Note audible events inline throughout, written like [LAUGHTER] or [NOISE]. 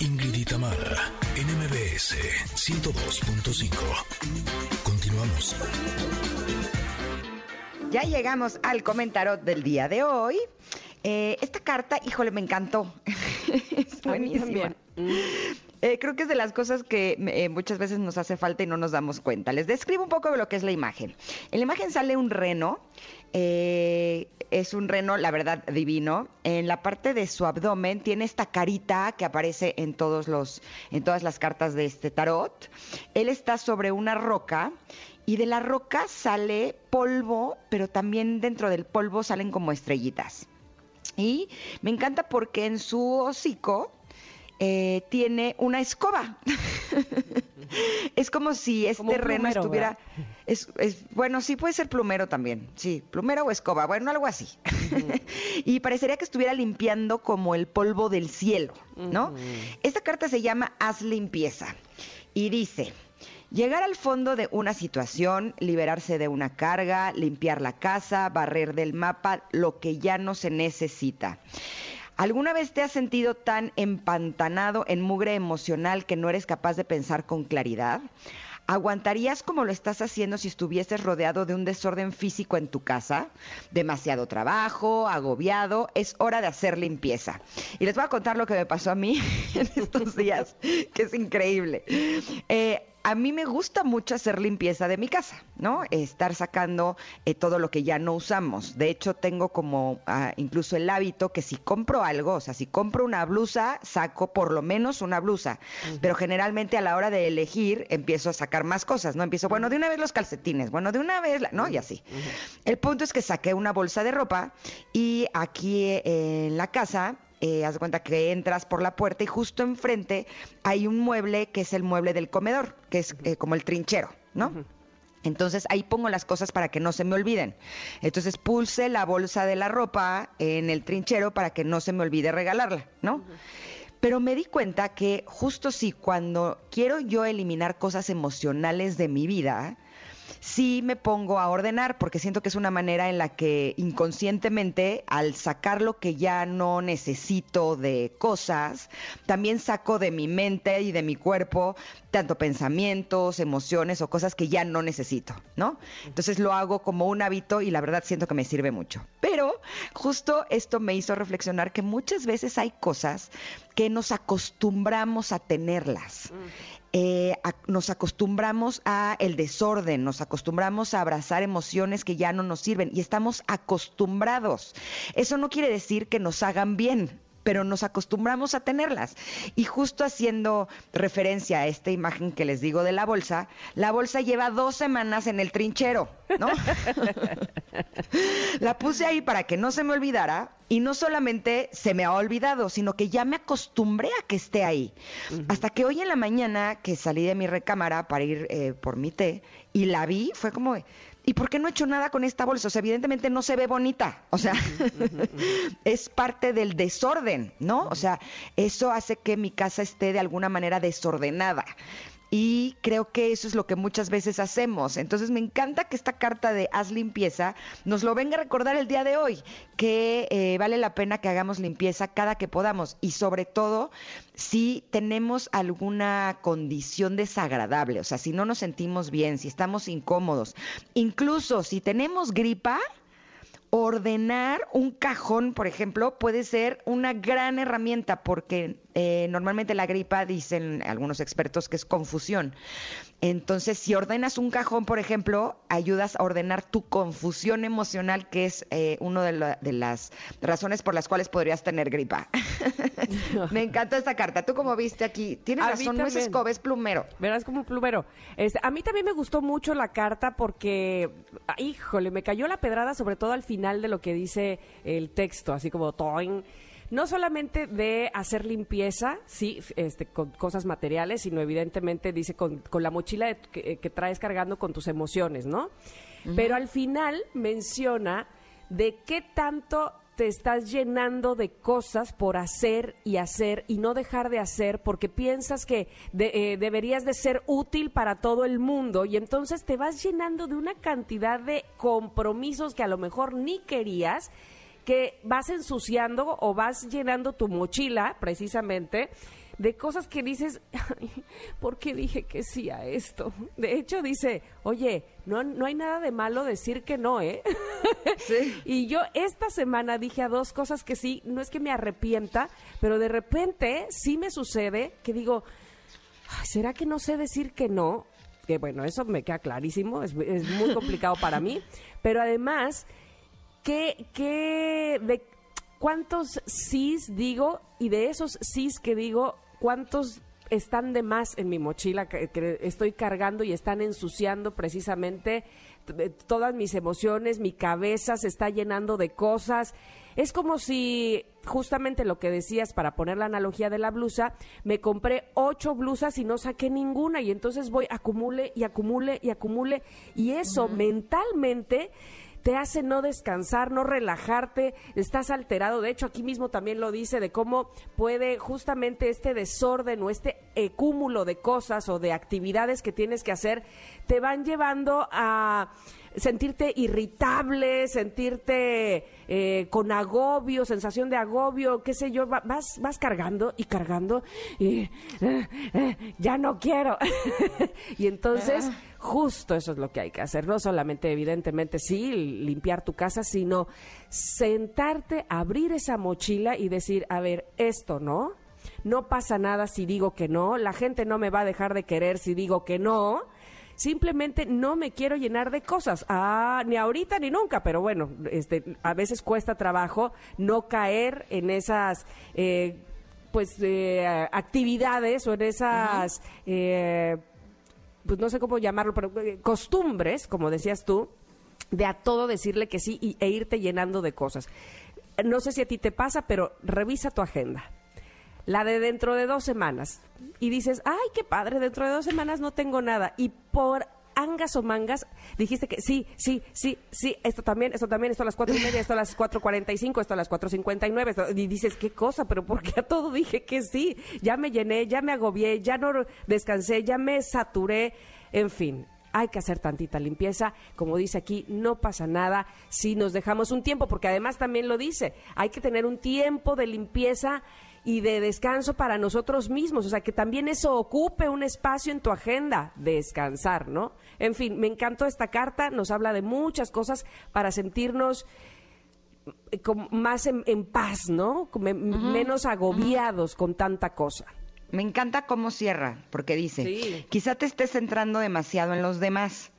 Ingrid y Tamara, NMBS 102.5. Continuamos. Ya llegamos al comentario del día de hoy. Eh, esta carta, híjole, me encantó. [LAUGHS] es buenísima. Eh, creo que es de las cosas que eh, muchas veces nos hace falta y no nos damos cuenta. Les describo un poco de lo que es la imagen. En la imagen sale un reno. Eh, es un reno, la verdad, divino. En la parte de su abdomen tiene esta carita que aparece en todos los, en todas las cartas de este tarot. Él está sobre una roca y de la roca sale polvo, pero también dentro del polvo salen como estrellitas. Y me encanta porque en su hocico eh, tiene una escoba. [LAUGHS] es como si este Como un reno plumero, estuviera. Es, es- bueno, sí puede ser plumero también. Sí, plumero o escoba. Bueno, algo así. [LAUGHS] y parecería que estuviera limpiando como el polvo del cielo, ¿no? Esta carta se llama Haz limpieza. Y dice. Llegar al fondo de una situación, liberarse de una carga, limpiar la casa, barrer del mapa lo que ya no se necesita. ¿Alguna vez te has sentido tan empantanado en mugre emocional que no eres capaz de pensar con claridad? ¿Aguantarías como lo estás haciendo si estuvieses rodeado de un desorden físico en tu casa? Demasiado trabajo, agobiado, es hora de hacer limpieza. Y les voy a contar lo que me pasó a mí [LAUGHS] en estos días, que es increíble. Eh, a mí me gusta mucho hacer limpieza de mi casa, ¿no? Estar sacando eh, todo lo que ya no usamos. De hecho, tengo como ah, incluso el hábito que si compro algo, o sea, si compro una blusa, saco por lo menos una blusa. Pero generalmente a la hora de elegir, empiezo a sacar más cosas, ¿no? Empiezo, bueno, de una vez los calcetines, bueno, de una vez, la- ¿no? Y así. El punto es que saqué una bolsa de ropa y aquí eh, en la casa eh, haz de cuenta que entras por la puerta y justo enfrente hay un mueble que es el mueble del comedor, que es eh, como el trinchero, ¿no? Entonces ahí pongo las cosas para que no se me olviden. Entonces pulse la bolsa de la ropa en el trinchero para que no se me olvide regalarla, ¿no? Pero me di cuenta que justo sí, cuando quiero yo eliminar cosas emocionales de mi vida, sí me pongo a ordenar porque siento que es una manera en la que inconscientemente al sacar lo que ya no necesito de cosas, también saco de mi mente y de mi cuerpo tanto pensamientos, emociones o cosas que ya no necesito, ¿no? Entonces lo hago como un hábito y la verdad siento que me sirve mucho. Pero justo esto me hizo reflexionar que muchas veces hay cosas que nos acostumbramos a tenerlas eh, nos acostumbramos a el desorden, nos acostumbramos a abrazar emociones que ya no nos sirven y estamos acostumbrados. Eso no quiere decir que nos hagan bien pero nos acostumbramos a tenerlas. Y justo haciendo referencia a esta imagen que les digo de la bolsa, la bolsa lleva dos semanas en el trinchero, ¿no? [LAUGHS] la puse ahí para que no se me olvidara y no solamente se me ha olvidado, sino que ya me acostumbré a que esté ahí. Hasta que hoy en la mañana que salí de mi recámara para ir eh, por mi té y la vi, fue como, ¿y por qué no he hecho nada con esta bolsa? O sea, evidentemente no se ve bonita, o sea, [LAUGHS] es parte del desorden, ¿no? O sea, eso hace que mi casa esté de alguna manera desordenada. Y creo que eso es lo que muchas veces hacemos. Entonces me encanta que esta carta de haz limpieza nos lo venga a recordar el día de hoy, que eh, vale la pena que hagamos limpieza cada que podamos y sobre todo si tenemos alguna condición desagradable, o sea, si no nos sentimos bien, si estamos incómodos, incluso si tenemos gripa, ordenar un cajón, por ejemplo, puede ser una gran herramienta porque eh, normalmente la gripa, dicen algunos expertos, que es confusión. Entonces, si ordenas un cajón, por ejemplo, ayudas a ordenar tu confusión emocional, que es eh, una de, la- de las razones por las cuales podrías tener gripa. [LAUGHS] Me encanta esta carta. ¿Tú cómo viste aquí? Tienes A razón, no es escoba, es plumero. Verás como plumero. Este, a mí también me gustó mucho la carta porque, ah, híjole, me cayó la pedrada sobre todo al final de lo que dice el texto, así como toing. No solamente de hacer limpieza, sí, este, con cosas materiales, sino evidentemente dice con, con la mochila de- que, que traes cargando con tus emociones, ¿no? Pero al final menciona de qué tanto te estás llenando de cosas por hacer y hacer y no dejar de hacer porque piensas que de- eh, deberías de ser útil para todo el mundo y entonces te vas llenando de una cantidad de compromisos que a lo mejor ni querías que vas ensuciando o vas llenando tu mochila, precisamente, de cosas que dices, ¿por qué dije que sí a esto? De hecho, dice, oye, no, no hay nada de malo decir que no, ¿eh? Sí. [LAUGHS] y yo esta semana dije a dos cosas que sí, no es que me arrepienta, pero de repente sí me sucede que digo, "Ay, ¿será que no sé decir que no? Que bueno, eso me queda clarísimo, es, es muy complicado para mí, [LAUGHS] pero además, ¿qué, qué, de cuántos sís digo y de esos sís que digo, cuántos están de más en mi mochila que, que estoy cargando y están ensuciando precisamente t- todas mis emociones, mi cabeza se está llenando de cosas. Es como si, justamente lo que decías, para poner la analogía de la blusa, me compré ocho blusas y no saqué ninguna y entonces voy, acumule y acumule y acumule y eso mentalmente te hace no descansar, no relajarte, estás alterado. De hecho, aquí mismo también lo dice de cómo puede justamente este desorden o este cúmulo de cosas o de actividades que tienes que hacer, te van llevando a sentirte irritable, sentirte eh, con agobio, sensación de agobio, qué sé yo, va- vas, vas cargando y cargando y eh, eh, ya no quiero. [LAUGHS] y entonces, justo eso es lo que hay que hacer, no solamente evidentemente sí, limpiar tu casa, sino sentarte, abrir esa mochila y decir, a ver, esto no, no pasa nada si digo que no, la gente no me va a dejar de querer si digo que no. Simplemente no me quiero llenar de cosas. Ah, ni ahorita ni nunca, pero bueno, este, a veces cuesta trabajo no caer en esas eh, pues eh, actividades o en esas eh, pues no sé cómo llamarlo, pero eh, costumbres, como decías tú, de a todo decirle que sí y, e irte llenando de cosas. No sé si a ti te pasa, pero revisa tu agenda. La de dentro de dos semanas. Y dices, ay, qué padre, dentro de dos semanas no tengo nada. Y por angas o mangas, dijiste que sí, sí, sí, sí, esto también, esto también, esto a las cuatro y media, esto a las cuatro cuarenta y cinco, esto a las cuatro cincuenta y nueve, y dices, qué cosa, pero ¿por qué a todo dije que sí? Ya me llené, ya me agobié, ya no descansé, ya me saturé, en fin. Hay que hacer tantita limpieza, como dice aquí, no pasa nada si nos dejamos un tiempo, porque además también lo dice, hay que tener un tiempo de limpieza y de descanso para nosotros mismos, o sea, que también eso ocupe un espacio en tu agenda, descansar, ¿no? En fin, me encantó esta carta, nos habla de muchas cosas para sentirnos eh, más en, en paz, ¿no? Menos agobiados con tanta cosa. Me encanta cómo cierra, porque dice, Sí. quizá te estés centrando demasiado en los demás,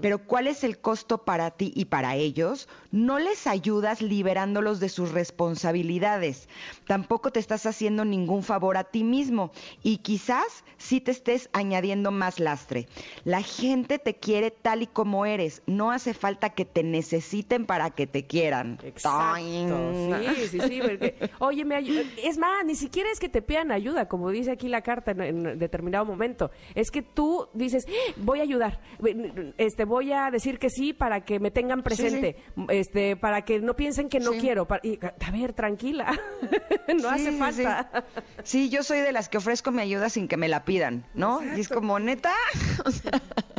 pero ¿cuál es el costo para ti y para ellos? No les ayudas liberándolos de sus responsabilidades, tampoco te estás haciendo ningún favor a ti mismo y quizás sí te estés añadiendo más lastre. La gente te quiere tal y como eres, no hace falta que te necesiten para que te quieran. Exacto. Sí, sí, sí. porque, oye, me es más, ni siquiera es que te pidan ayuda, como dice aquí la carta en, en determinado momento. Es que tú dices, "Ah, voy a ayudar, este, voy a decir que sí para que me tengan presente, este, para que no piensen que no Sí. quiero. para- y, a ver, tranquila, [LAUGHS] no hace falta. Sí. Sí, yo soy de las que ofrezco mi ayuda sin que me la pidan, ¿no? Y es como, neta. [LAUGHS]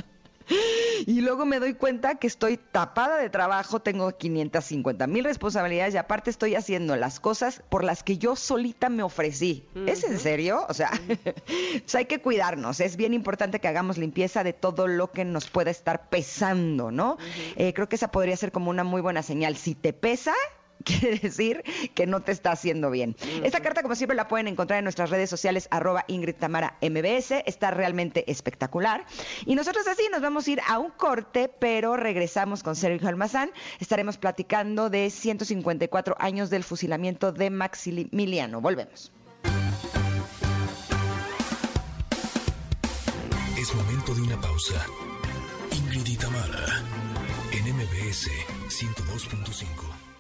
Y luego me doy cuenta que estoy tapada de trabajo, tengo 550 mil responsabilidades y aparte estoy haciendo las cosas por las que yo solita me ofrecí. ¿Es en serio? O sea, [LAUGHS] pues hay que cuidarnos. Es bien importante que hagamos limpieza de todo lo que nos pueda estar pesando, ¿no? Eh, creo que esa podría ser como una muy buena señal. Si te pesa, [LAUGHS] quiere decir que no te está haciendo bien. Esta carta, como siempre, la pueden encontrar en nuestras redes sociales, arroba Ingrid Tamara MBS. Está realmente espectacular. Y nosotros así nos vamos a ir a un corte, pero regresamos con Sergio Almazán. Estaremos platicando de 154 años del fusilamiento de Maximiliano. Volvemos. Es momento de una pausa. Ingrid y Tamara, en MBS 102.5.